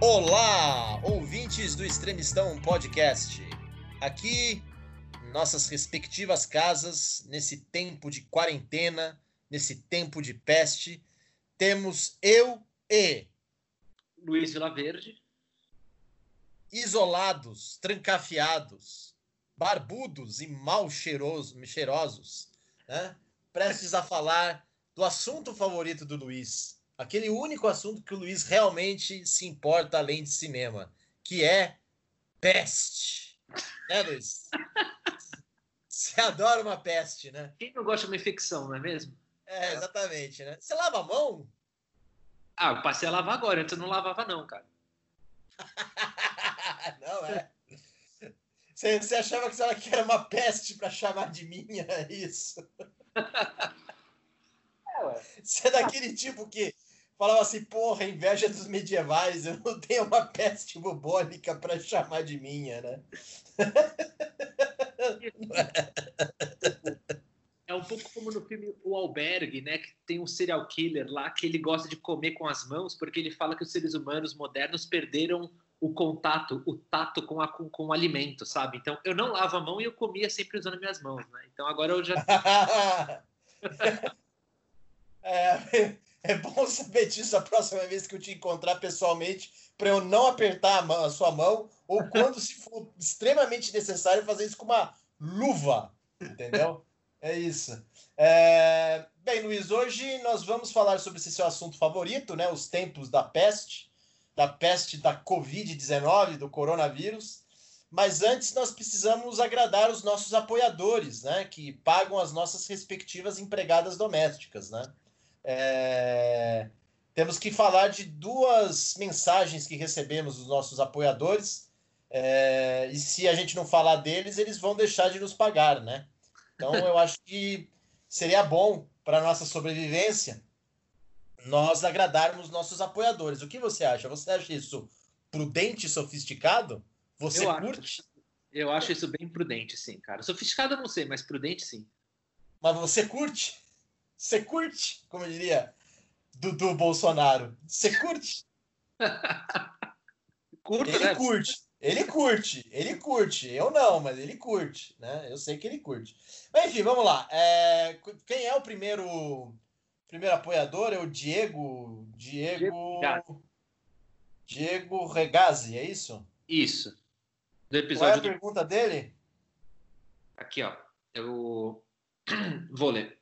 Olá, ouvintes do Extremistão Podcast. Aqui, nossas respectivas casas, nesse tempo de quarentena, nesse tempo de peste, temos eu e Luiz Vilaverde. Isolados, trancafiados, barbudos e mal cheirosos, cheirosos, né? prestes a falar do assunto favorito do Luiz, aquele único assunto que o Luiz realmente se importa além de cinema, que é peste. Né, Luiz? Você adora uma peste, né? Quem não gosta de uma infecção, não é mesmo? É, exatamente, né? Você lava a mão? Ah, eu passei a lavar agora, antes eu não lavava não, cara. não, é. Você, você achava que era uma peste para chamar de minha, é isso? É, você é daquele tipo que falava assim, porra, inveja dos medievais, eu não tenho uma peste bubônica para chamar de minha, né? É um pouco como no filme O Albergue, né? Que tem um serial killer lá que ele gosta de comer com as mãos, porque ele fala que os seres humanos modernos perderam o contato, o tato com, a, com, com o alimento, sabe? Então eu não lavo a mão e eu comia sempre usando minhas mãos, né? Então agora eu já. é, é bom saber disso a próxima vez que eu te encontrar pessoalmente, para eu não apertar a, mão, a, sua mão, ou quando se for extremamente necessário, fazer isso com uma luva, entendeu? É isso. É... Bem, Luiz, hoje nós vamos falar sobre esse seu assunto favorito, né? Os tempos da peste, da peste da Covid-19, do coronavírus. Mas antes nós precisamos agradar os nossos apoiadores, né? Que pagam as nossas respectivas empregadas domésticas, né? É... Temos que falar de duas mensagens que recebemos dos nossos apoiadores. É... E se a gente não falar deles, eles vão deixar de nos pagar, né? Então eu acho que seria bom para nossa sobrevivência nós agradarmos nossos apoiadores. O que você acha? Você acha isso prudente e sofisticado? Você eu curte? Acho, eu acho isso bem prudente, sim, cara. Sofisticado eu não sei, mas prudente sim. Mas você curte? Você curte, como diria Dudu Bolsonaro. Você curte? Curto, Ele né? curte. Ele curte, ele curte. Eu não, mas ele curte, né? Eu sei que ele curte. Mas enfim, vamos lá. É, quem é o primeiro primeiro apoiador? É o Diego. Diego. Diego Regazzi, é isso? Isso. Do episódio Qual é a pergunta dele? Aqui, ó. Eu vou ler.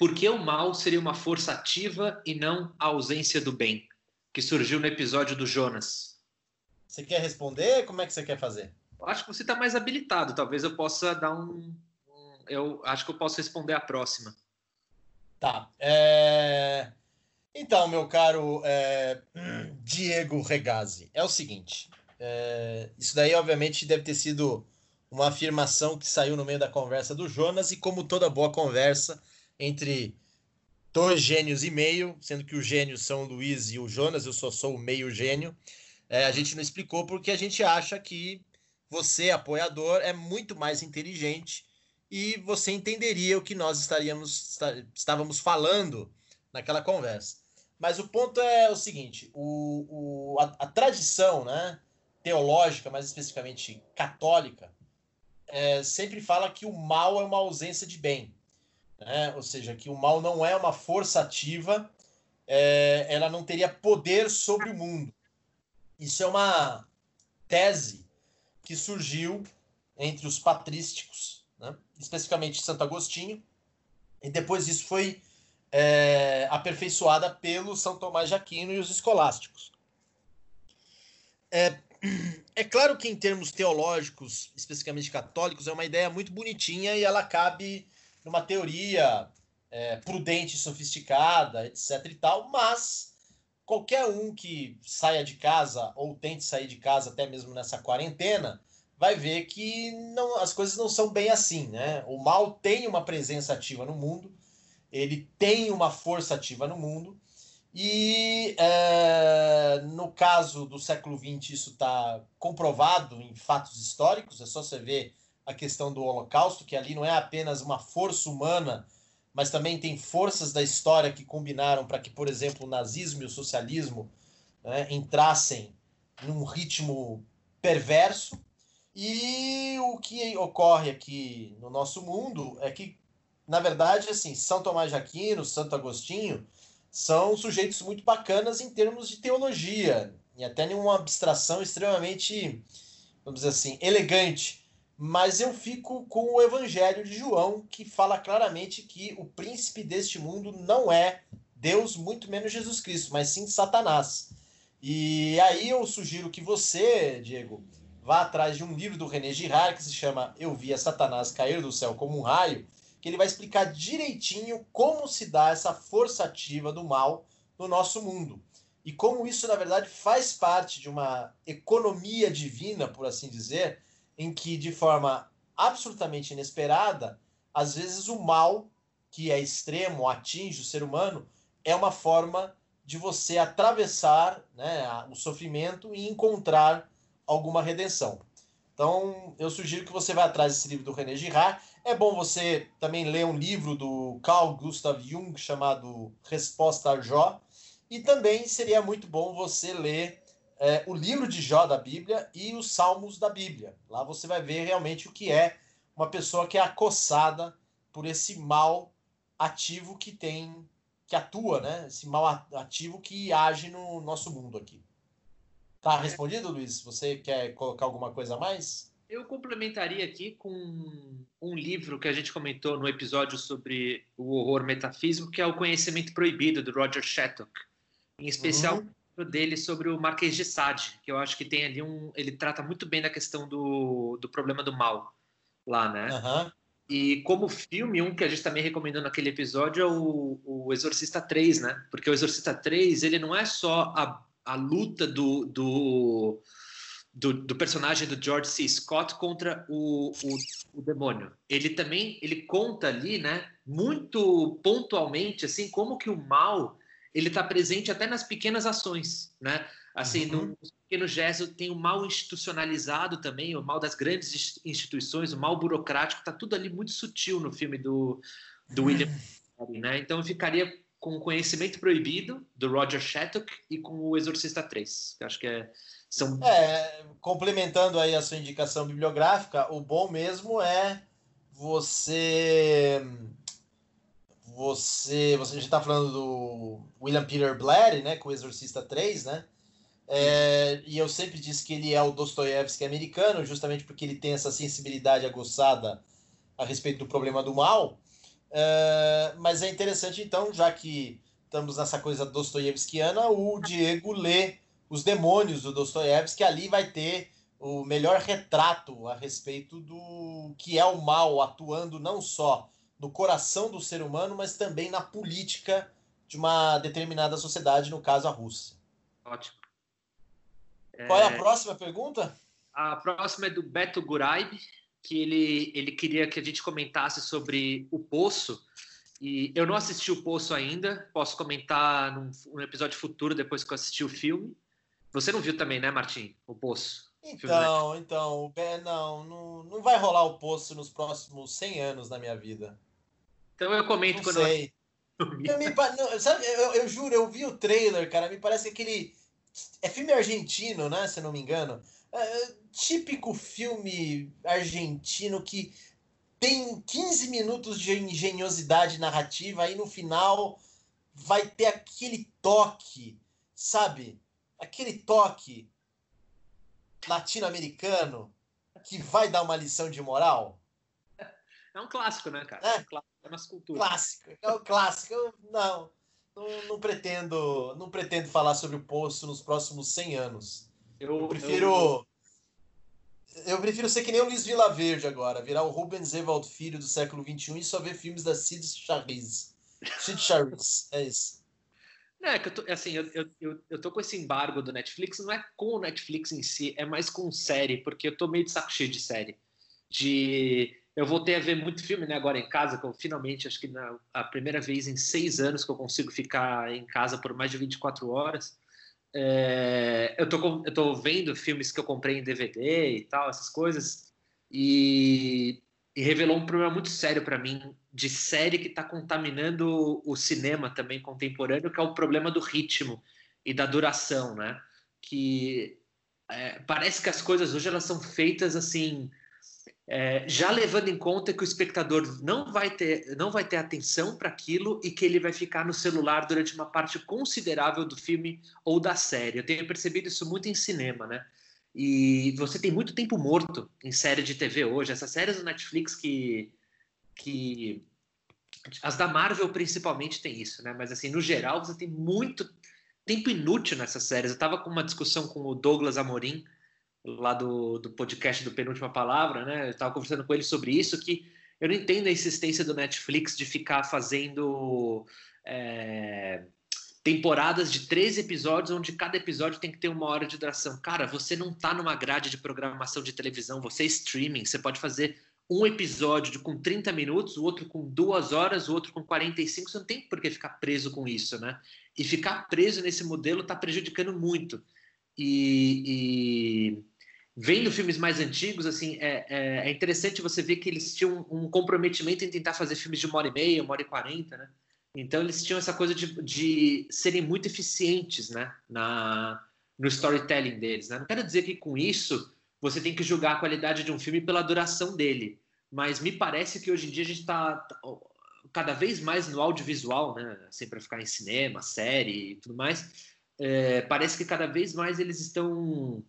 Por que o mal seria uma força ativa e não a ausência do bem? Que surgiu no episódio do Jonas. Você quer responder? Como é que você quer fazer? Acho que você está mais habilitado. Talvez eu possa dar um, um, Eu acho que eu posso responder a próxima. Tá. É... Então, meu caro é... Diego Regazzi, é o seguinte. É... Isso daí, obviamente, deve ter sido uma afirmação que saiu no meio da conversa do Jonas, e como toda boa conversa entre dois gênios e meio, sendo que os gênios são o Luiz e o Jonas, eu só sou o meio gênio. É, a gente não explicou porque a gente acha que você, apoiador, é muito mais inteligente e você entenderia o que nós estaríamos estávamos falando naquela conversa. Mas o ponto é o seguinte: o, o a, a, tradição né, teológica, mais especificamente católica, é, sempre fala que o mal é uma ausência de bem. Né? Ou seja, que o mal não é uma força ativa, é, ela não teria poder sobre o mundo. Isso é uma tese que surgiu entre os patrísticos, né? especificamente Santo Agostinho, e depois isso foi é, aperfeiçoada pelo São Tomás de Aquino e os escolásticos. É, é claro que em termos teológicos, especificamente católicos, é uma ideia muito bonitinha e ela cabe numa teoria é, prudente, sofisticada, etc. e tal, mas qualquer um que saia de casa ou tente sair de casa até mesmo nessa quarentena vai ver que não, as coisas não são bem assim, né? O mal tem uma presença ativa no mundo, ele tem uma força ativa no mundo e é, no caso do século XX isso está comprovado em fatos históricos. É só você ver a questão do Holocausto, que ali não é apenas uma força humana mas também tem forças da história que combinaram para que, por exemplo, o nazismo e o socialismo né, entrassem num ritmo perverso. E o que ocorre aqui no nosso mundo é que, na verdade, assim, São Tomás de Aquino, Santo Agostinho, são sujeitos muito bacanas em termos de teologia, e até numa abstração extremamente, vamos dizer assim, elegante. Mas eu fico com o Evangelho de João, que fala claramente que o príncipe deste mundo não é Deus, muito menos Jesus Cristo, mas sim Satanás. E aí eu sugiro que você, Diego, vá atrás de um livro do René Girard que se chama Eu Via Satanás Cair do Céu como um Raio, que ele vai explicar direitinho como se dá essa força ativa do mal no nosso mundo. E como isso, na verdade, faz parte de uma economia divina, por assim dizer, em que, de forma absolutamente inesperada, às vezes o mal, que é extremo, atinge o ser humano, é uma forma de você atravessar né, o sofrimento e encontrar alguma redenção. Então, eu sugiro que você vá atrás desse livro do René Girard. É bom você também ler um livro do Carl Gustav Jung chamado Resposta a Jó. E também seria muito bom você ler é, o livro de Jó da Bíblia e os Salmos da Bíblia. Lá você vai ver realmente o que é uma pessoa que é acossada por esse mal ativo que tem que atua, né? Esse mal ativo que age no nosso mundo aqui. Tá respondido, Luiz? Você quer colocar alguma coisa a mais? Eu complementaria aqui com um livro que a gente comentou no episódio sobre o horror metafísico, que é o Conhecimento Proibido, do Roger Shattuck. Em especial uhum. Dele sobre o Marquês de Sade, que eu acho que tem ali um. Ele trata muito bem da questão do, do problema do mal lá, né? Uhum. E como filme, um que a gente também recomendou naquele episódio é o, o Exorcista 3, né? Porque o Exorcista 3, ele não é só a, a luta do, do, do, do personagem do George C. Scott contra o, o, o, demônio. Ele também, ele conta ali, né? Muito pontualmente, assim, como que o mal, ele está presente até nas pequenas ações, né? Assim, uhum. nos pequenos gestos tem o mal institucionalizado também, o mal das grandes instituições, o mal burocrático, está tudo ali muito sutil no filme do, do William. Uhum. Né? Então eu ficaria com o Conhecimento Proibido, do Roger Shattuck, e com o Exorcista 3, que acho que é, são... É, complementando aí a sua indicação bibliográfica, o bom mesmo é você você você já está falando do William Peter Blatty, né, com o Exorcista 3, né? É, e eu sempre disse que ele é o Dostoiévski americano, justamente porque ele tem essa sensibilidade aguçada a respeito do problema do mal. É, mas é interessante, então, já que estamos nessa coisa dostoiévskiana, o Diego lê Os Demônios do Dostoiévski, ali vai ter o melhor retrato a respeito do que é o mal atuando não só no coração do ser humano, mas também na política de uma determinada sociedade, no caso a Rússia. Ótimo. Qual é a é, próxima pergunta? A próxima é do Beto Guraib, que ele, ele queria que a gente comentasse sobre o Poço. E eu não assisti o Poço ainda, posso comentar num, num episódio futuro depois que eu assisti o filme. Você não viu também, né, Martim? O Poço? Então, então, não, não, não vai rolar o Poço nos próximos 100 anos na minha vida. Então eu comento não quando sei. eu... eu, me, não, sabe, eu, eu, juro, eu vi o trailer, cara, me parece aquele é filme argentino, né? Se não me engano. É, típico filme argentino que tem 15 minutos de engenhosidade narrativa, aí no final vai ter aquele toque, sabe? Aquele toque latino-americano que vai dar uma lição de moral. É um clássico, né, cara? É, é um clássico cultura. Clássico, é um clássico. Não, não, não, pretendo, não pretendo falar sobre o poço nos próximos 100 anos. Eu, eu prefiro. Eu... eu... prefiro ser que nem o Luiz Verde agora, virar o Rubens Evald Filho do século XXI e só ver filmes da Cid Charisse. Cid Charisse, é isso. Não, é que eu tô, assim, eu, eu, eu tô com esse embargo do Netflix, não é com o Netflix em si, é mais com série, porque eu tô meio de saco cheio de série. De eu voltei a ver muito filme né, agora em casa, que eu finalmente, acho que na a primeira vez em seis anos que eu consigo ficar em casa por mais de 24 horas. É, eu, tô, eu tô vendo filmes que eu comprei em DVD e tal, essas coisas, e, e revelou um problema muito sério para mim de série que está contaminando o cinema também contemporâneo, que é o problema do ritmo. e da duração, né? Que é, parece que as coisas hoje elas são feitas assim, é, já levando em conta que o espectador não vai ter, não vai ter atenção para aquilo e que ele vai ficar no celular durante uma parte considerável do filme ou da série. Eu tenho percebido isso muito em cinema, né? E você tem muito tempo morto em série de TV hoje. Essas séries do Netflix que, que as da Marvel principalmente tem isso, né? Mas assim, no geral, você tem muito tempo inútil nessas séries. Eu estava com uma discussão com o Douglas Amorim, lá do, do podcast do Penúltima Palavra, né? Eu estava conversando com ele sobre isso, que eu não entendo a insistência do Netflix de ficar fazendo é, temporadas de três episódios, onde cada episódio tem que ter uma hora de duração. Cara, você não está numa grade de programação de televisão, você é streaming, você pode fazer um episódio de, com 30 minutos, o outro com duas horas, o outro com 45, você não tem por que ficar preso com isso, né? E ficar preso nesse modelo está prejudicando muito. E, e, vendo filmes mais antigos, assim, é, é, é, interessante você ver que eles tinham um comprometimento em tentar fazer filmes de uma hora e meia, uma hora e quarenta, né? Então eles tinham essa coisa de, de serem muito eficientes, né? Na, no storytelling deles, né? Não quero dizer que com isso você tem que julgar a qualidade de um filme pela duração dele. Mas me parece que hoje em dia a gente está tá, cada vez mais no audiovisual, né? Sempre para ficar em cinema, série e tudo mais. É, parece que cada vez mais eles estão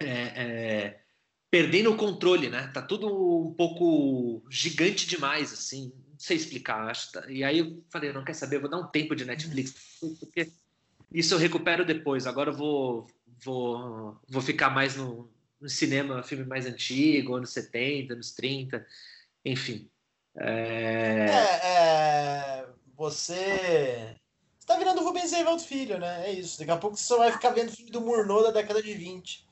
é, é, perdendo o controle, né? Tá tudo um pouco gigante demais, assim. Não sei explicar. Acho, tá, e aí eu falei, não quer saber, eu vou dar um tempo de Netflix, porque isso eu recupero depois. Agora eu vou, vou, vou ficar mais no, no cinema, filme mais antigo, anos 70, anos 30, enfim. É... é, é você tá virando Rubens Evaldo Filho, né? É isso. Daqui a pouco você só vai ficar vendo filme do Murnau da década de 20.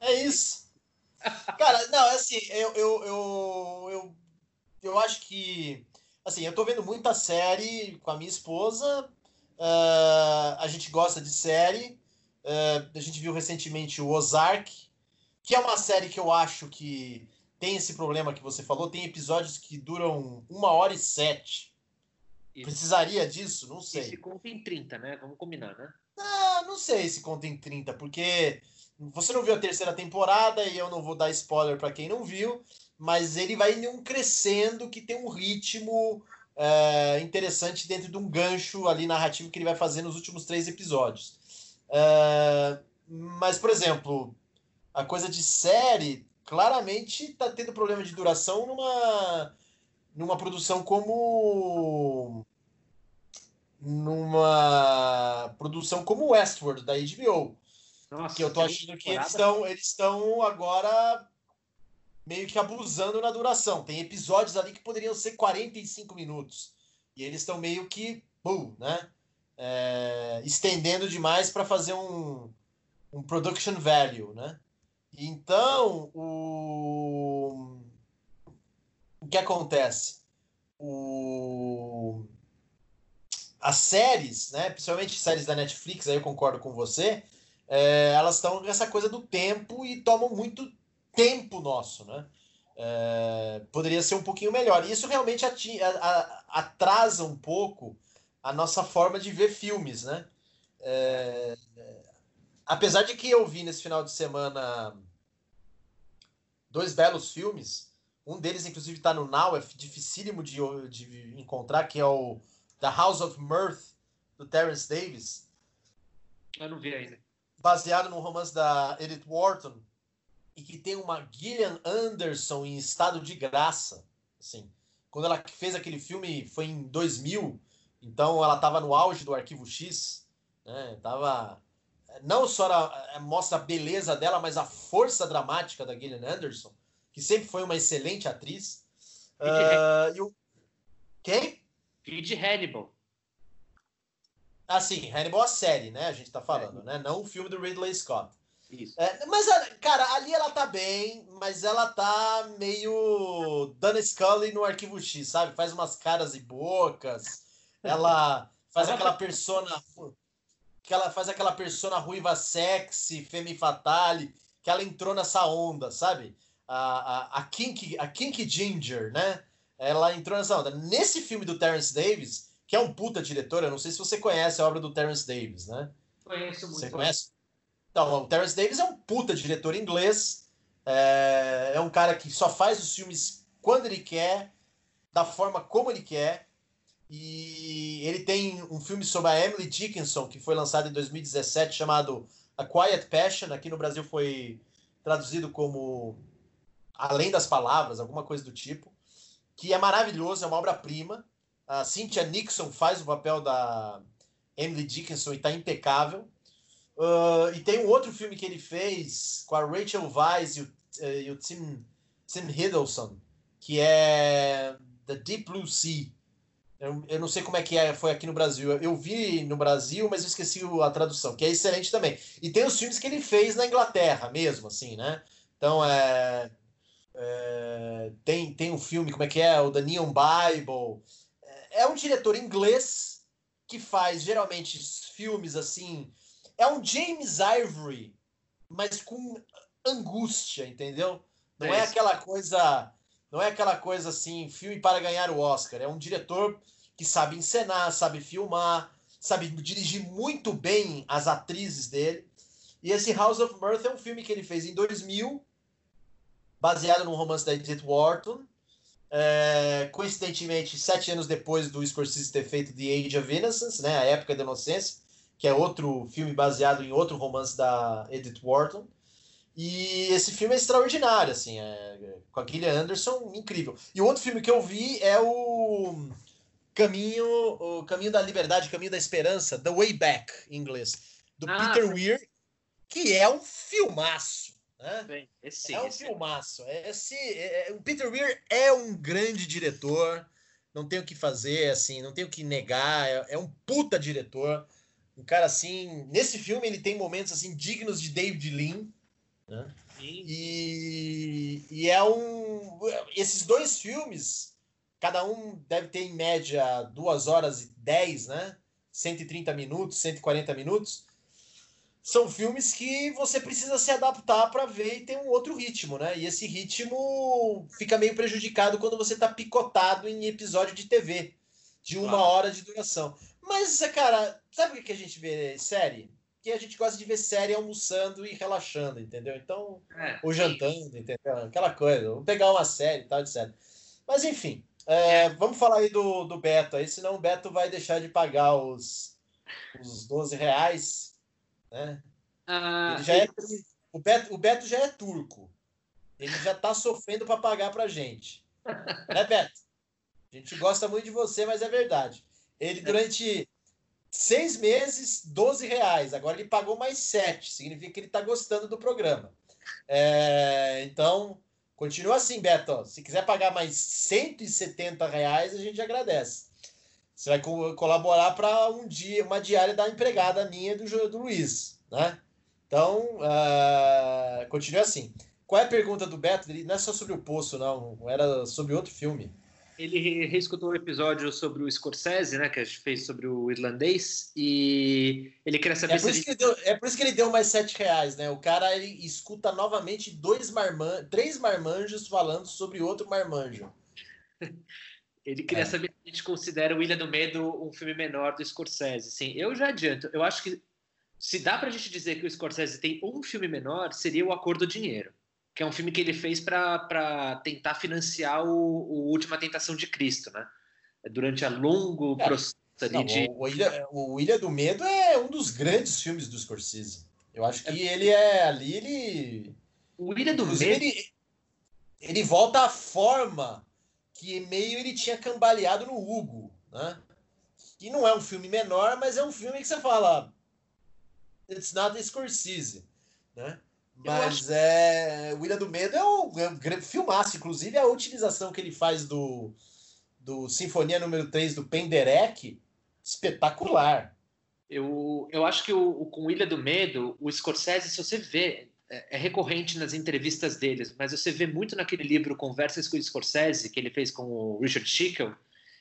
É isso. Cara, não, é assim, eu, eu, eu, eu, eu acho que. Assim, eu tô vendo muita série com a minha esposa. Uh, a gente gosta de série. Uh, a gente viu recentemente o Ozark, que é uma série que eu acho que tem esse problema que você falou. Tem episódios que duram uma hora e sete. Isso. Precisaria disso? Não sei. Esse conta em 30, né? Vamos combinar, né? Ah, não sei se conta em 30, porque você não viu a terceira temporada e eu não vou dar spoiler para quem não viu, mas ele vai em um crescendo que tem um ritmo é, interessante dentro de um gancho ali narrativo que ele vai fazer nos últimos três episódios. É, mas, por exemplo, a coisa de série claramente está tendo problema de duração numa, numa produção como numa produção como Westworld da HBO nossa, que eu tô achando que eles estão eles estão agora meio que abusando na duração. Tem episódios ali que poderiam ser 45 minutos. E eles estão meio que, boom, né? É, estendendo demais para fazer um, um production value, né? Então, o, o que acontece? O, as séries, né, principalmente séries da Netflix, aí eu concordo com você, é, elas estão essa coisa do tempo e tomam muito tempo nosso, né? É, poderia ser um pouquinho melhor. E isso realmente ati, a, a, atrasa um pouco a nossa forma de ver filmes, né? É, apesar de que eu vi nesse final de semana dois belos filmes, um deles inclusive está no Now, é dificílimo de, de encontrar, que é o The House of Mirth, do Terence Davis. Eu não vi ainda baseado no romance da Edith Wharton e que tem uma Gillian Anderson em estado de graça, assim. Quando ela fez aquele filme foi em 2000, então ela estava no auge do Arquivo X, né? Tava não só a, a, mostra a beleza dela, mas a força dramática da Gillian Anderson, que sempre foi uma excelente atriz. Uh, e o... Quem? Feed Hannibal. Assim, Hannibal a série, né? A gente tá falando, é. né? Não o filme do Ridley Scott. Isso. É, mas, cara, ali ela tá bem, mas ela tá meio Dana Scully no Arquivo X, sabe? Faz umas caras e bocas. Ela faz aquela persona. Que ela faz aquela persona ruiva sexy, femme fatale, que ela entrou nessa onda, sabe? A, a, a, Kink, a Kink Ginger, né? Ela entrou nessa onda. Nesse filme do Terence Davis, que é um puta diretor. Eu não sei se você conhece a obra do Terence Davis, né? Conheço muito. Você conhece? Então, o Terence Davis é um puta diretor inglês. É, é um cara que só faz os filmes quando ele quer, da forma como ele quer. E ele tem um filme sobre a Emily Dickinson, que foi lançado em 2017, chamado A Quiet Passion. Aqui no Brasil foi traduzido como Além das Palavras, alguma coisa do tipo. Que é maravilhoso, é uma obra-prima. A Cynthia Nixon faz o papel da Emily Dickinson e está impecável. Uh, e tem um outro filme que ele fez com a Rachel Weisz e o, uh, e o Tim, Tim Hiddleston, que é The Deep Blue Sea. Eu, eu, não sei como é que é, foi aqui no Brasil. Eu vi no Brasil, mas eu esqueci a tradução, que é excelente também. E tem os filmes que ele fez na Inglaterra mesmo, assim, né? Então, é, é, tem, tem um filme, como é que é? O The Neon Bible. É, um diretor inglês que faz geralmente filmes assim. É um James Ivory, mas com angústia, entendeu? Não é, é aquela coisa não é aquela coisa assim, filme para ganhar o Oscar. É um diretor que sabe encenar, sabe filmar, sabe dirigir muito bem as atrizes dele. E esse House of Mirth é um filme que ele fez em 2000, baseado num romance da Edith Wharton. É, coincidentemente, sete anos depois do Scorsese ter feito The Age of Innocence, né, A Época da Inocência, que é outro filme baseado em outro romance da Edith Wharton. E esse filme é extraordinário, assim, é, com a Gillian Anderson, incrível. E o outro filme que eu vi é o Caminho, o Caminho da Liberdade, Caminho da Esperança, The Way Back, em inglês, do ah, Peter. Weir, que é um filmaço. Né? Bem, esse, é um esse. filmaço. Esse, é, é, o Peter Weir é um grande diretor, não tem o que fazer, assim, não tem o que negar, é, é um puta diretor. Um cara assim, nesse filme ele tem momentos assim dignos de David Lean, né? E, e é um. Esses dois filmes, cada um deve ter em média 2 horas e 10, né? 130 minutos, 140 minutos. São filmes que você precisa se adaptar para ver e ter um outro ritmo, né? E esse ritmo fica meio prejudicado quando você está picotado em episódio de TV, de uma claro. hora de duração. Mas, cara, sabe o que a gente vê série? que a gente gosta de ver série almoçando e relaxando, entendeu? Então, é, ou jantando, entendeu? Aquela coisa, vamos pegar uma série e tal, etc. Mas enfim, é, vamos falar aí do, do Beto aí, senão o Beto vai deixar de pagar os, os 12 reais, né? Ah, já é, o, Beto, o Beto já é turco. Ele já tá sofrendo para pagar pra gente. Né, Beto? A gente gosta muito de você, mas é verdade. Ele, durante seis meses, 12 reais. Agora ele pagou mais sete. Significa que ele está gostando do programa. É, então, continua assim, Beto. Se quiser pagar mais 170 reais, a gente agradece. Você vai co colaborar para um dia, uma diária da empregada minha do, do Luiz, né? Então, uh, continue assim. Qual é a pergunta do Beto? Ele não é só sobre o poço, não. Era sobre outro filme ele reescutou o um episódio sobre o Scorsese, né, que a gente fez sobre o irlandês, e ele queria saber é por, isso gente... deu, é por isso que ele deu mais sete reais, né? O cara ele escuta novamente dois marman... três marmanjos falando sobre outro marmanjo. ele queria é. saber se a gente considera o Ilha do Medo um filme menor do Scorsese. Sim, eu já adianto, eu acho que se dá pra gente dizer que o Scorsese tem um filme menor, seria o Acordo do Dinheiro que é um filme que ele fez para tentar financiar o, o, Última Tentação de Cristo, né? Durante a longo é, processo ali não, de... O, o, Ilha, o Ilha do Medo é um dos grandes filmes do Scorsese. Eu acho que é. ele é ali, ele... O Ilha do Medo... Ele, ele volta à forma que meio ele tinha cambaleado no Hugo, né? Que não é um filme menor, mas é um filme que você fala... It's not Scorsese, né? Mas acho... é. O Ilha do Medo é um, é um grande filmaço. Inclusive, a utilização que ele faz do, do Sinfonia número 3 do Penderek, espetacular. Eu, eu acho que o, com Ilha do Medo, o Scorsese, se você vê, é, recorrente nas entrevistas deles, mas você vê muito naquele livro Conversas com o Scorsese, que ele fez com o Richard Schickel,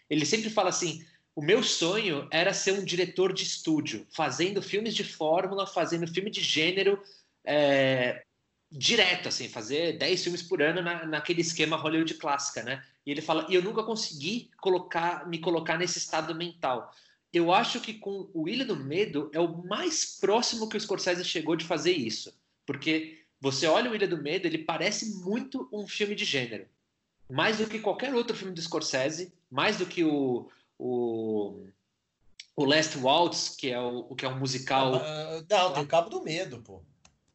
ele sempre fala assim: o meu sonho era ser um diretor de estúdio, fazendo filmes de fórmula, fazendo filme de gênero, é, direto, assim, fazer 10 filmes por ano na, naquele esquema Hollywood clássica, né? E ele fala, e eu nunca consegui colocar, me colocar nesse estado mental. Eu acho que com o Ilha do Medo é o mais próximo que o Scorsese chegou de fazer isso. Porque você olha o Ilha do Medo, ele parece muito um filme de gênero. Mais do que qualquer outro filme do Scorsese, mais do que o, o, o Last Waltz, que é o que é um musical. Não, não tem o Cabo do Medo, pô.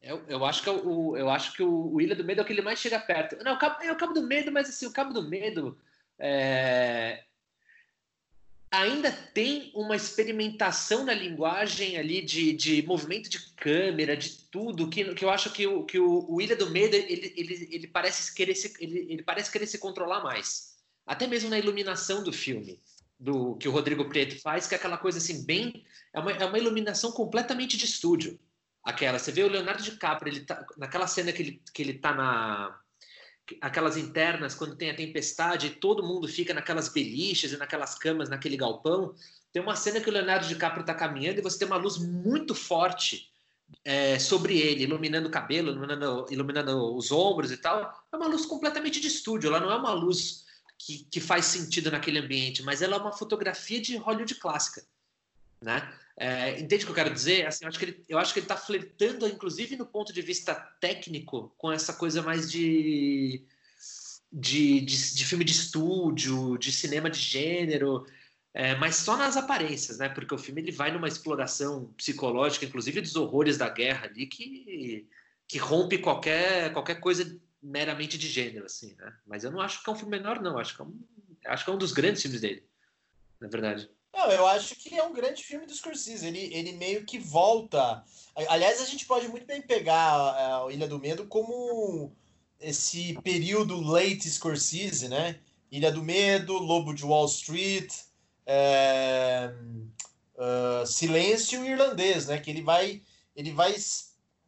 Eu, eu acho que, é o, eu acho que o, o Ilha do Medo é o que ele mais chega perto. Não, o Cabo, é o Cabo do Medo, mas assim, o Cabo do Medo é, ainda tem uma experimentação na linguagem ali de, de movimento de câmera, de tudo, que, que eu acho que o, que o, do Medo ele, ele, ele, parece querer se, ele, ele parece querer se controlar mais. Até mesmo na iluminação do filme, do que o Rodrigo Preto faz, que é aquela coisa assim, bem. É uma, é uma iluminação completamente de estúdio. Aquela. Você vê o Leonardo DiCaprio, ele tá, naquela cena que ele, que ele tá na aquelas internas, quando tem a tempestade, todo mundo fica naquelas beliches e naquelas camas, naquele galpão. Tem uma cena que o Leonardo DiCaprio está caminhando e você tem uma luz muito forte é, sobre ele, iluminando o cabelo, iluminando, iluminando os ombros e tal. É uma luz completamente de estúdio, ela não é uma luz que, que faz sentido naquele ambiente, mas ela é uma fotografia de Hollywood clássica, né? É, entende o que eu quero dizer? Assim, eu acho que ele, eu acho que ele está flertando, inclusive no ponto de vista técnico, com essa coisa mais de, de, de, de filme de estúdio, de cinema de gênero, é, mas só nas aparências, né? Porque o filme ele vai numa exploração psicológica, inclusive dos horrores da guerra ali, que, que rompe qualquer, qualquer coisa meramente de gênero, assim, né? Mas eu não acho que é um filme menor, não. Acho que é um, acho que é um dos grandes filmes dele, na verdade. Não, eu acho que é um grande filme do Scorsese. Ele, ele meio que volta. Aliás, a gente pode muito bem pegar a Ilha do Medo como esse período late Scorsese, né? Ilha do Medo, Lobo de Wall Street, é, uh, Silêncio Irlandês, né? Que ele vai, ele vai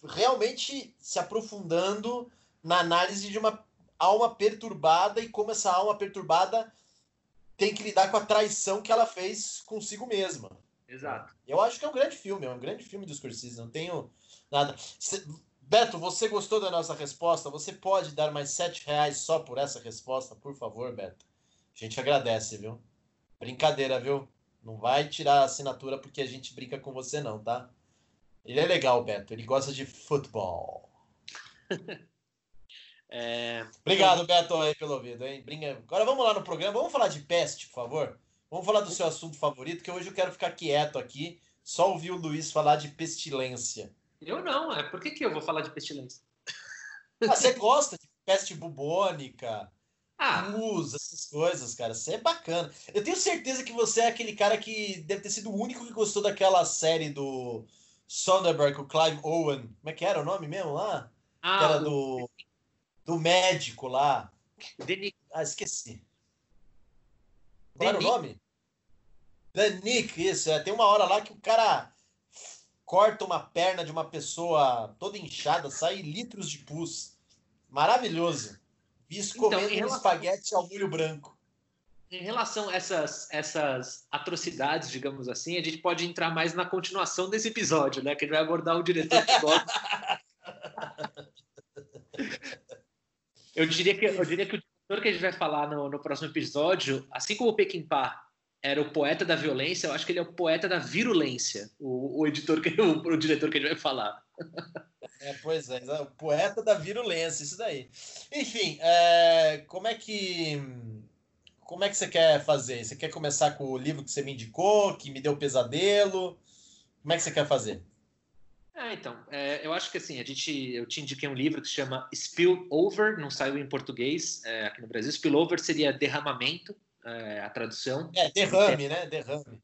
realmente se aprofundando na análise de uma alma perturbada e como essa alma perturbada tem que lidar com a traição que ela fez consigo mesma. Exato. Eu acho que é um grande filme, é um grande filme do Scorsese, não tenho nada. Beto, você gostou da nossa resposta? Você pode dar mais sete reais só por essa resposta, por favor, Beto? A gente agradece, viu? Brincadeira, viu? Não vai tirar a assinatura porque a gente brinca com você, não, tá? Ele é legal, Beto. Ele gosta de futebol. É... Obrigado, Beto, aí, pelo ouvido, hein? Agora vamos lá no programa. Vamos falar de peste, por favor? Vamos falar do seu assunto favorito, que hoje eu quero ficar quieto aqui, só ouvir o Luiz falar de pestilência. Eu não, é. Por que, que eu vou falar de pestilência? Ah, você gosta de peste bubônica, ah. luz, essas coisas, cara. Você é bacana. Eu tenho certeza que você é aquele cara que deve ter sido o único que gostou daquela série do Sonderberg, o Clive Owen. Como é que era o nome mesmo lá? Ah, que era do do médico lá. Denis. Ah, esqueci. Qual era o nome? Danik, isso. É, tem uma hora lá que o cara corta uma perna de uma pessoa toda inchada, sai litros de pus. Maravilhoso. Visto então, comendo relação... um espaguete ao molho branco. Em relação a essas, essas atrocidades, digamos assim, a gente pode entrar mais na continuação desse episódio, né? Que ele vai abordar o diretor de Eu diria que, eu diria que o diretor que a gente vai falar no, no próximo episódio, assim como o Peckinpah era o poeta da violência, eu acho que ele é o poeta da virulência, o, o editor, que, o, o diretor que a gente vai falar. É, pois é, o poeta da virulência, isso daí. Enfim, é, como é que como é que você quer fazer? Você quer começar com o livro que você me indicou, que me deu pesadelo? Como é que você quer fazer? É, então, é, eu acho que assim, a gente, eu te indiquei um livro que se chama Spill Over, não saiu em português é, aqui no Brasil. Spill Over seria derramamento, é, a tradução. É, derrame, né? Derrame.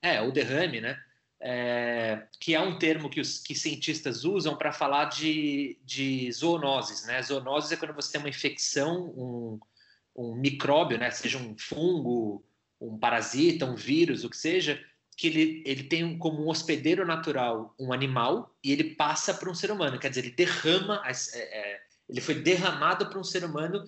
É, o derrame, né? É, que é um termo que os que cientistas usam para falar de, de zoonoses, né? Zoonoses é quando você tem uma infecção, um, um micróbio, né? Seja um fungo, um parasita, um vírus, o que seja, que ele, ele tem como um hospedeiro natural um animal e ele passa para um ser humano. Quer dizer, ele derrama, é, é, ele foi derramado para um ser humano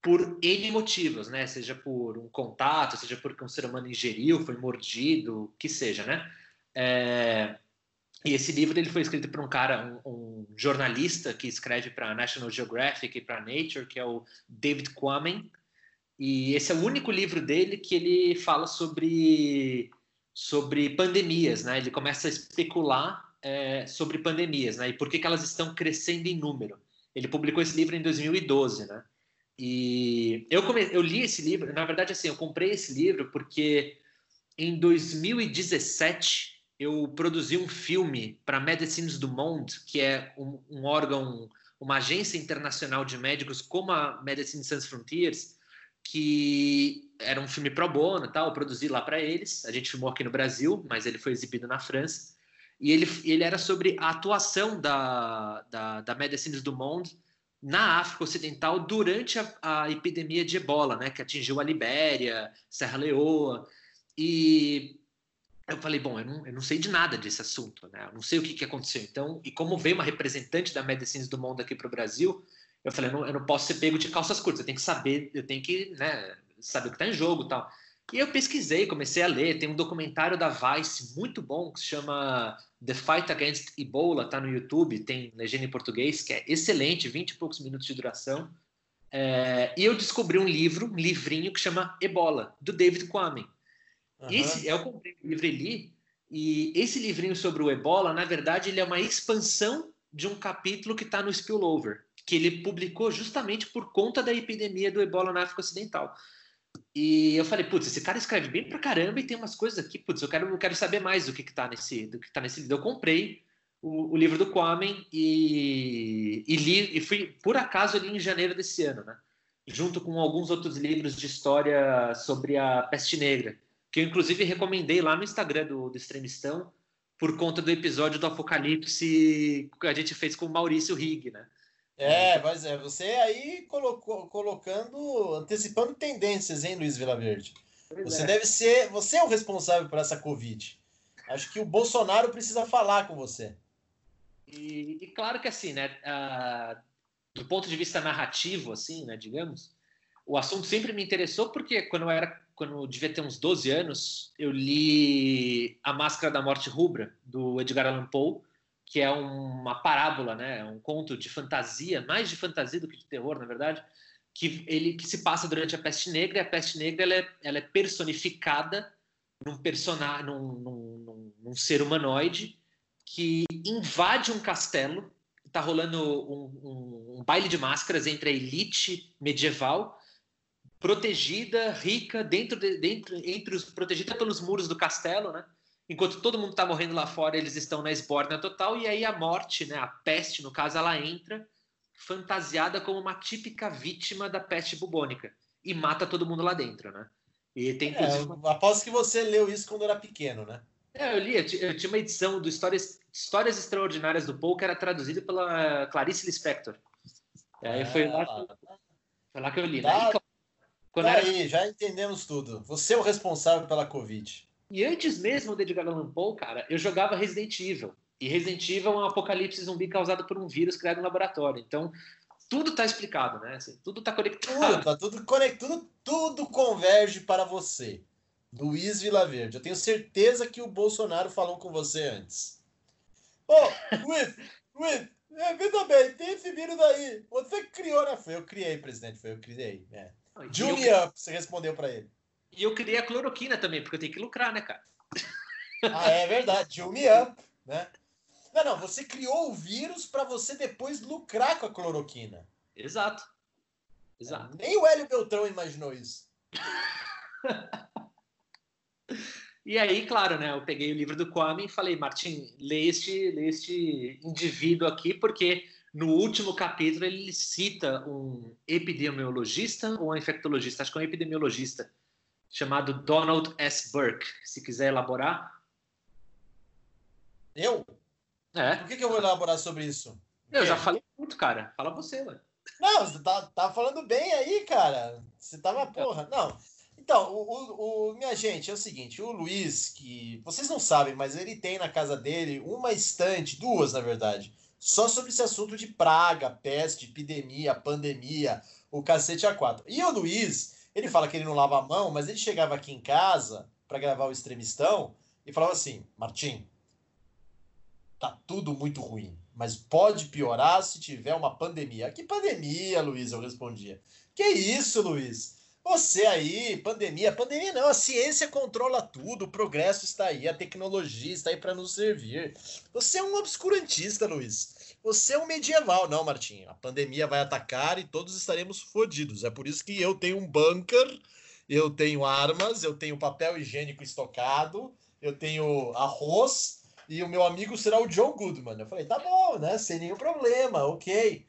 por N motivos, né? Seja por um contato, seja porque um ser humano ingeriu, foi mordido, que seja, né? É, E esse livro ele foi escrito por um cara, um, um jornalista que escreve para National Geographic e para Nature, que é o David Quammen. E esse é o único livro dele que ele fala sobre sobre pandemias, né? Ele começa a especular é, sobre pandemias, né? E por que, que elas estão crescendo em número. Ele publicou esse livro em 2012, né? E eu, come... eu li esse livro, na verdade, assim, eu comprei esse livro porque em 2017 eu produzi um filme para Medicines du Monde, que é um, um, órgão, uma agência internacional de médicos como a Medicine Sans Frontiers, que era um filme pro bono, tal, eu produzi lá para eles. A gente filmou aqui no Brasil, mas ele foi exibido na França. E ele, ele era sobre a atuação da, da, da Medicines du Monde na África Ocidental durante a, a, epidemia de ebola, né, que atingiu a Libéria, Serra Leoa. E eu falei, bom, eu não, eu não sei de nada desse assunto, né? Eu não sei o que, que aconteceu. Então, e como veio uma representante da Medicines do Mundo aqui para o Brasil, eu falei, eu não, eu não, posso ser pego de calças curtas, eu tenho que saber, eu tenho que né, saber o que está em jogo tal. E eu pesquisei, comecei a ler, tem um documentário da Vice muito bom que se chama The Fight Against Ebola, tá no YouTube, tem legenda em português, que é excelente, 20 e poucos minutos de duração. É, e eu descobri um livro, um livrinho que chama Ebola, do David Quammen. Uhum. Esse, eu comprei o livro e li, e esse livrinho sobre o ebola, na verdade, ele é uma expansão de um capítulo que está no Spillover, que ele publicou justamente por conta da epidemia do ebola na África Ocidental. E eu falei, putz, esse cara escreve bem pra caramba e tem umas coisas aqui, putz, eu quero, eu quero saber mais do que, que tá nesse, do que tá nesse livro. Eu comprei o, o livro do Kwame e, e li, e fui, por acaso, ali em janeiro desse ano, né? Junto com alguns outros livros de história sobre a peste negra que eu inclusive recomendei lá no Instagram do, do Extremistão, por conta do episódio do Apocalipse que a gente fez com o Maurício Rig, né? É, mas é, você aí colocou, colocando, antecipando tendências, hein, Luiz Vilaverde? Você é. deve ser, você é o responsável por essa Covid. Acho que o Bolsonaro precisa falar com você. E, e claro que assim, né, uh, do ponto de vista narrativo, assim, né, digamos, o assunto sempre me interessou porque quando eu era quando eu devia ter uns 12 anos, eu li A Máscara da Morte Rubra, do Edgar Allan Poe, que é uma parábola, né? um conto de fantasia, mais de fantasia do que de terror, na verdade, que ele que se passa durante a Peste Negra, e a Peste Negra ela é, ela é personificada num personagem, num, num, num, num, ser humanoide que invade um castelo, está rolando um, um baile de máscaras entre a elite medieval protegida, rica, dentro, de, dentro entre os protegida pelos muros do castelo, né? Enquanto todo mundo está morrendo lá fora, eles estão na esborna total e aí a morte, né, a peste, no caso, ela entra fantasiada como uma típica vítima da peste bubônica e mata todo mundo lá dentro, né? E tem é. Aposto que você leu isso quando era pequeno, né? É, eu li, eu tinha uma edição do Histórias, Histórias Extraordinárias do Paul que era traduzida pela Clarice Lispector. E aí foi, lá que, ah. foi lá que eu li, né? tá. né? Tá era... aí, já entendemos tudo. Você é o responsável pela Covid. E antes mesmo de Edgar Allan Poe, cara, eu jogava Resident Evil. E Resident Evil é um apocalipse zumbi causado por um vírus criado no laboratório. Então, tudo está explicado, né? Assim, tudo está conectado. Tudo, tá tudo conectado, tudo converge para você. Luiz Vilaverde. Eu tenho certeza que o Bolsonaro falou com você antes. Ô, oh, Luiz, Luiz, é, veja bem, tem esse vírus aí. Você criou, né? Foi eu criei, presidente, foi eu criei. É. Jump Up, você respondeu para ele. E eu queria a cloroquina também, porque eu tenho que lucrar, né, cara? Ah, é verdade. Jump Up, né? Não, não, você criou o vírus para você depois lucrar com a cloroquina. Exato. Exato. É, nem o Hélio Beltrão imaginou isso. e aí, claro, né? Eu peguei o livro do Kwame e falei, Martim, lê este, lê este indivíduo aqui, porque no último capítulo, ele cita um epidemiologista ou um infectologista, acho que é um epidemiologista, chamado Donald S. Burke. Se quiser elaborar. Eu? É. Por que, que eu vou elaborar sobre isso? Eu já falei muito, cara. Fala você, mano. Não, você tá, tá falando bem aí, cara. Você tava, porra. Não. Então, o, o, o, minha gente, é o seguinte, o Luiz, que vocês não sabem, mas ele tem na casa dele uma estante, duas, na verdade, só sobre esse assunto de praga, peste, epidemia, pandemia, o cacete a quatro. E o Luiz, ele fala que ele não lava a mão, mas ele chegava aqui em casa para gravar o Extremistão e falava assim: Martim, tá tudo muito ruim, mas pode piorar se tiver uma pandemia. Que pandemia, Luiz? Eu respondia. Que isso, Luiz? Você aí, pandemia, pandemia não, a ciência controla tudo, o progresso está aí, a tecnologia está aí para nos servir. Você é um obscurantista, Luiz. Você é um medieval. Não, Martinho, a pandemia vai atacar e todos estaremos fodidos. É por isso que eu tenho um bunker, eu tenho armas, eu tenho papel higiênico estocado, eu tenho arroz e o meu amigo será o John Goodman. Eu falei, tá bom, né? Sem nenhum problema, ok.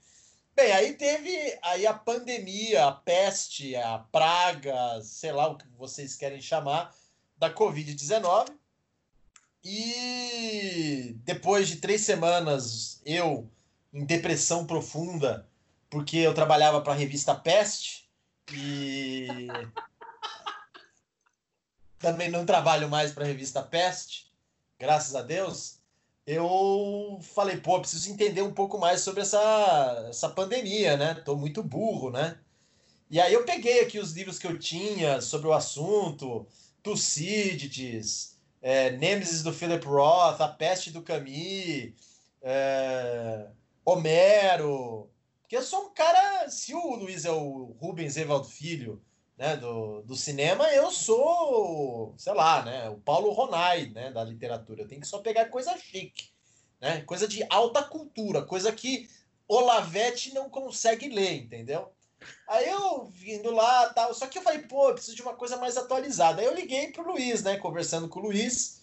Bem, aí teve aí a pandemia, a peste, a praga, sei lá o que vocês querem chamar, da Covid-19. E depois de três semanas, eu em depressão profunda, porque eu trabalhava para a revista Peste e também não trabalho mais para a revista Peste, graças a Deus eu falei, pô, preciso entender um pouco mais sobre essa, essa pandemia, né? Tô muito burro, né? E aí eu peguei aqui os livros que eu tinha sobre o assunto, Tucídides, é, Nêmesis do Philip Roth, A Peste do Camus, é, Homero. Porque eu sou um cara, se o Luiz é o Rubens Evaldo Filho, né, do, do cinema, eu sou, sei lá, né, o Paulo Ronai, né, da literatura. Eu tenho que só pegar coisa chique, né, coisa de alta cultura, coisa que Olavete não consegue ler, entendeu? Aí eu vindo lá, tal, só que eu falei, pô, eu preciso de uma coisa mais atualizada. Aí eu liguei pro Luiz, né, conversando com o Luiz,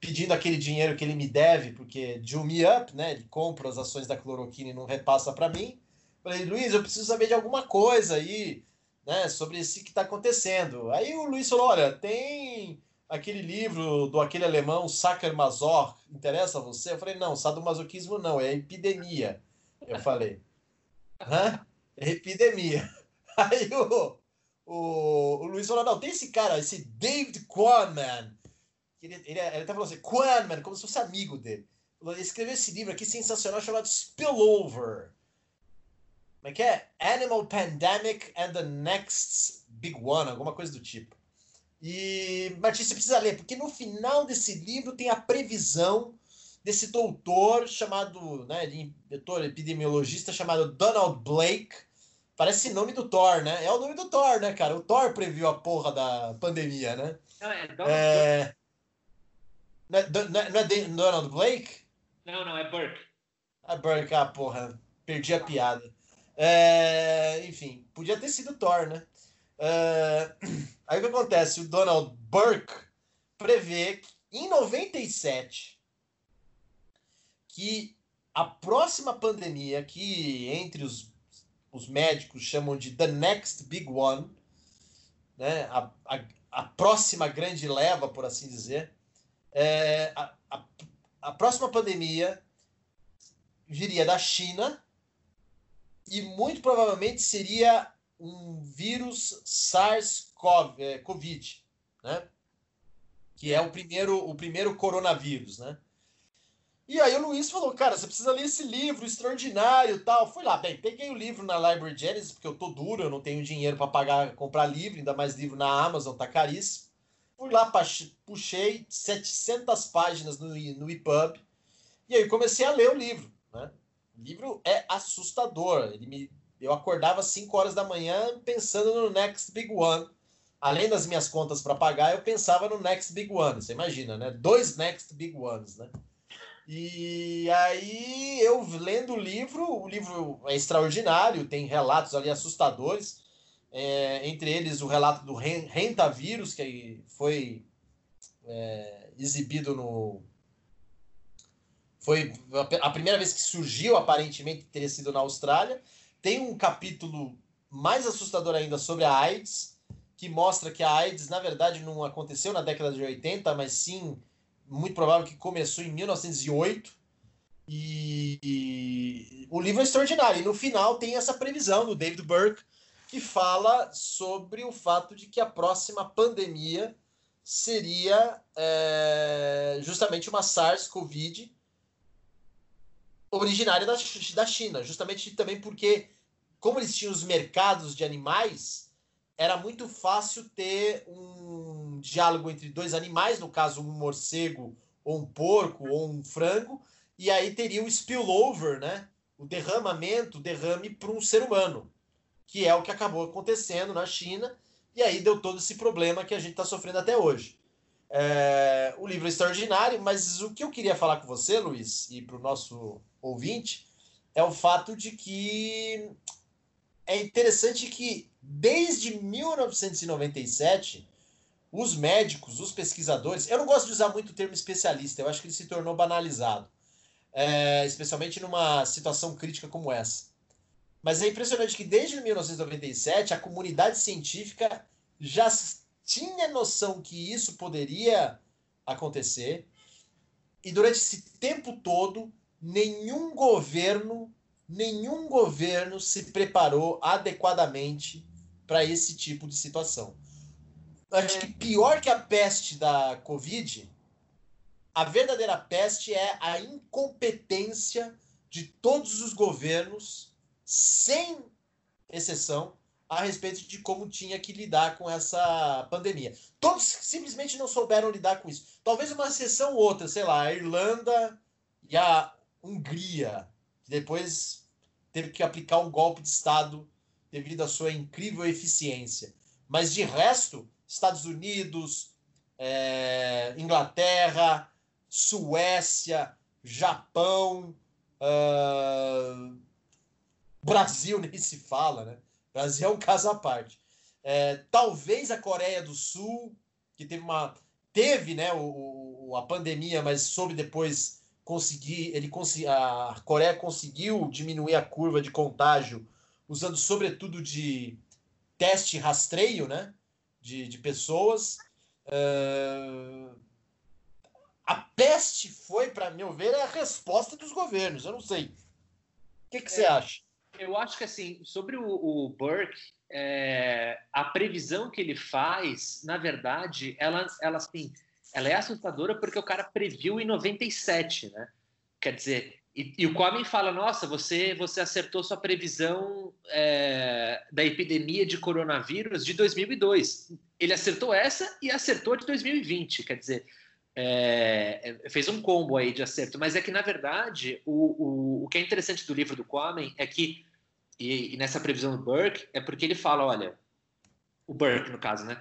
pedindo aquele dinheiro que ele me deve, porque Jew Me Up, né, ele compra as ações da cloroquina e não repassa para mim. Falei, Luiz, eu preciso saber de alguma coisa aí, né, sobre isso que está acontecendo. Aí o Luiz falou: olha, tem aquele livro do aquele alemão Sacher Mazor, interessa a você? Eu falei: não, sadomasoquismo não, é epidemia. Eu falei: hã? É epidemia. Aí o, o, o Luiz falou: não, tem esse cara, esse David Quanman. Ele, ele, ele até falou assim: Quanman, como se fosse amigo dele. Ele escreveu esse livro aqui sensacional chamado Spillover. Como é que é? Animal Pandemic and the Next Big One, alguma coisa do tipo. E, Martins, você precisa ler, porque no final desse livro tem a previsão desse doutor chamado, né, doutor epidemiologista chamado Donald Blake. Parece nome do Thor, né? É o nome do Thor, né, cara? O Thor previu a porra da pandemia, né? Não, é Donald é... Não, é, não é Donald Blake? Não, não, é Burke. A Burke, ah, porra, perdi a piada. É, enfim, podia ter sido Thor, né? É, aí o que acontece? O Donald Burke prevê que em 97 que a próxima pandemia, que entre os, os médicos chamam de The Next Big One, né? a, a, a próxima grande leva, por assim dizer, é, a, a, a próxima pandemia viria da China e muito provavelmente seria um vírus SARS-CoV, é, né? Que é o primeiro, o primeiro coronavírus, né? E aí o Luiz falou, cara, você precisa ler esse livro extraordinário tal. Fui lá, bem, peguei o livro na Library Genesis, porque eu tô duro, eu não tenho dinheiro para pagar, comprar livro, ainda mais livro na Amazon, tá caríssimo. Fui lá, puxei 700 páginas no, no EPUB, e aí comecei a ler o livro, né? O livro é assustador. Ele me, eu acordava às 5 horas da manhã pensando no Next Big One. Além das minhas contas para pagar, eu pensava no Next Big One. Você imagina, né? Dois Next Big Ones, né? E aí eu lendo o livro, o livro é extraordinário, tem relatos ali assustadores, é, entre eles o relato do rentavírus, que foi é, exibido no, foi a primeira vez que surgiu, aparentemente, teria sido na Austrália. Tem um capítulo mais assustador ainda sobre a AIDS, que mostra que a AIDS, na verdade, não aconteceu na década de 80, mas sim, muito provável que começou em 1908. E, e o livro é extraordinário. E no final tem essa previsão do David Burke, que fala sobre o fato de que a próxima pandemia seria é, justamente uma SARS-CoV originária da, da China, justamente também porque, como eles tinham os mercados de animais, era muito fácil ter um diálogo entre dois animais, no caso, um morcego ou um porco ou um frango, e aí teria o spillover, né? O derramamento, o derrame para um ser humano, que é o que acabou acontecendo na China, e aí deu todo esse problema que a gente está sofrendo até hoje. É, o livro é extraordinário, mas o que eu queria falar com você, Luiz, e para o nosso ouvinte, é o fato de que é interessante que desde 1997 os médicos, os pesquisadores, eu não gosto de usar muito o termo especialista, eu acho que ele se tornou banalizado, é, especialmente numa situação crítica como essa. Mas é impressionante que desde 1997 a comunidade científica já tinha noção que isso poderia acontecer, e durante esse tempo todo, nenhum governo, nenhum governo se preparou adequadamente para esse tipo de situação. Acho que pior que a peste da Covid, a verdadeira peste é a incompetência de todos os governos, sem exceção, a respeito de como tinha que lidar com essa pandemia. Todos simplesmente não souberam lidar com isso. Talvez uma exceção ou outra, sei lá, a Irlanda e a Hungria, que depois teve que aplicar um golpe de Estado devido à sua incrível eficiência. Mas de resto, Estados Unidos, é, Inglaterra, Suécia, Japão, uh, Brasil nem se fala, né? Brasil é um caso à parte. É, talvez a Coreia do Sul, que teve uma. Teve né, o, o, a pandemia, mas soube depois conseguir. Ele consegui, a Coreia conseguiu diminuir a curva de contágio usando sobretudo de teste rastreio né, de, de pessoas. Uh, a peste foi, para meu ver, a resposta dos governos. Eu não sei. O que, que é. você acha? eu acho que assim, sobre o, o Burke, é, a previsão que ele faz, na verdade, ela, ela, assim, ela é assustadora porque o cara previu em 97, né? Quer dizer, e, e o Kwame fala, nossa, você, você acertou sua previsão é, da epidemia de coronavírus de 2002. Ele acertou essa e acertou de 2020, quer dizer, é, fez um combo aí de acerto, mas é que, na verdade, o, o, o que é interessante do livro do Kwame é que, e, e, nessa previsão do Burke, é porque ele fala, olha, o Burke, no caso, né?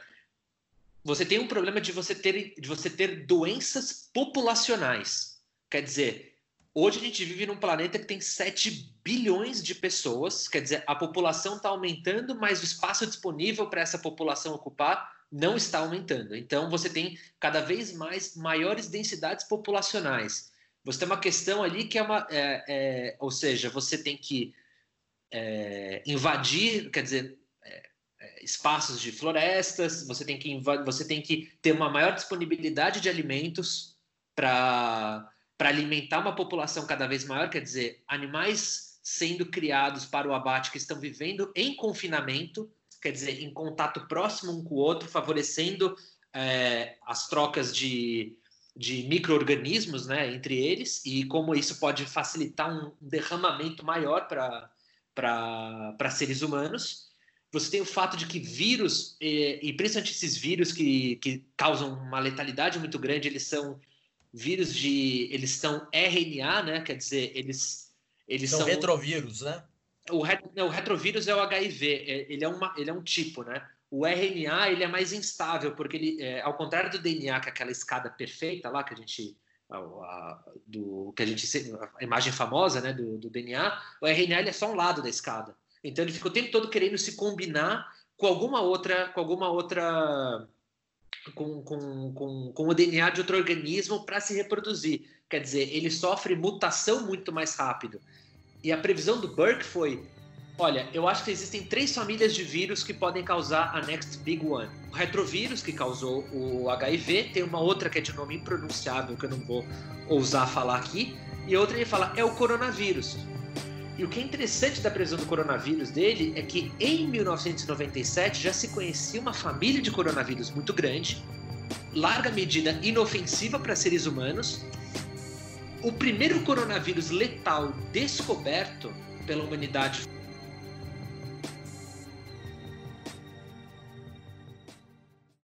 Você tem um problema de você ter, de você ter doenças populacionais. Quer dizer, hoje a gente vive num planeta que tem 7 bilhões de pessoas, quer dizer, a população está aumentando, mas o espaço disponível para essa população ocupar não está aumentando. Então, você tem cada vez mais maiores densidades populacionais. Você tem uma questão ali que é uma. É, é, ou seja, você tem que é, invadir, quer dizer, é, é, espaços de florestas, você tem, que você tem que ter uma maior disponibilidade de alimentos para alimentar uma população cada vez maior, quer dizer, animais sendo criados para o abate que estão vivendo em confinamento quer dizer, em contato próximo um com o outro, favorecendo é, as trocas de, de micro-organismos né, entre eles, e como isso pode facilitar um derramamento maior para seres humanos. Você tem o fato de que vírus, e, e principalmente esses vírus que, que causam uma letalidade muito grande, eles são vírus de. Eles são RNA, né? Quer dizer, eles. eles são, são retrovírus, né? o, ret, o retrovírus é o HIV, é, ele é, uma, ele é um tipo, né? O RNA ele é mais instável, porque ele, é, ao contrário do DNA, que é aquela escada perfeita lá que a gente. A, a, do, que a gente a imagem famosa né, do, do DNA, o RNA ele é só um lado da escada. Então ele fica o tempo todo querendo se combinar com alguma outra, com alguma outra, com, com, com, com o DNA de outro organismo para se reproduzir. Quer dizer, ele sofre mutação muito mais rápido. E a previsão do Burke foi: olha, eu acho que existem três famílias de vírus que podem causar a next big one. O retrovírus, que causou o HIV, tem uma outra que é de nome impronunciável, que eu não vou ousar falar aqui, e outra ele fala: é o coronavírus. E o que é interessante da previsão do coronavírus dele é que em 1997 já se conhecia uma família de coronavírus muito grande, larga medida inofensiva para seres humanos, o primeiro coronavírus letal descoberto pela humanidade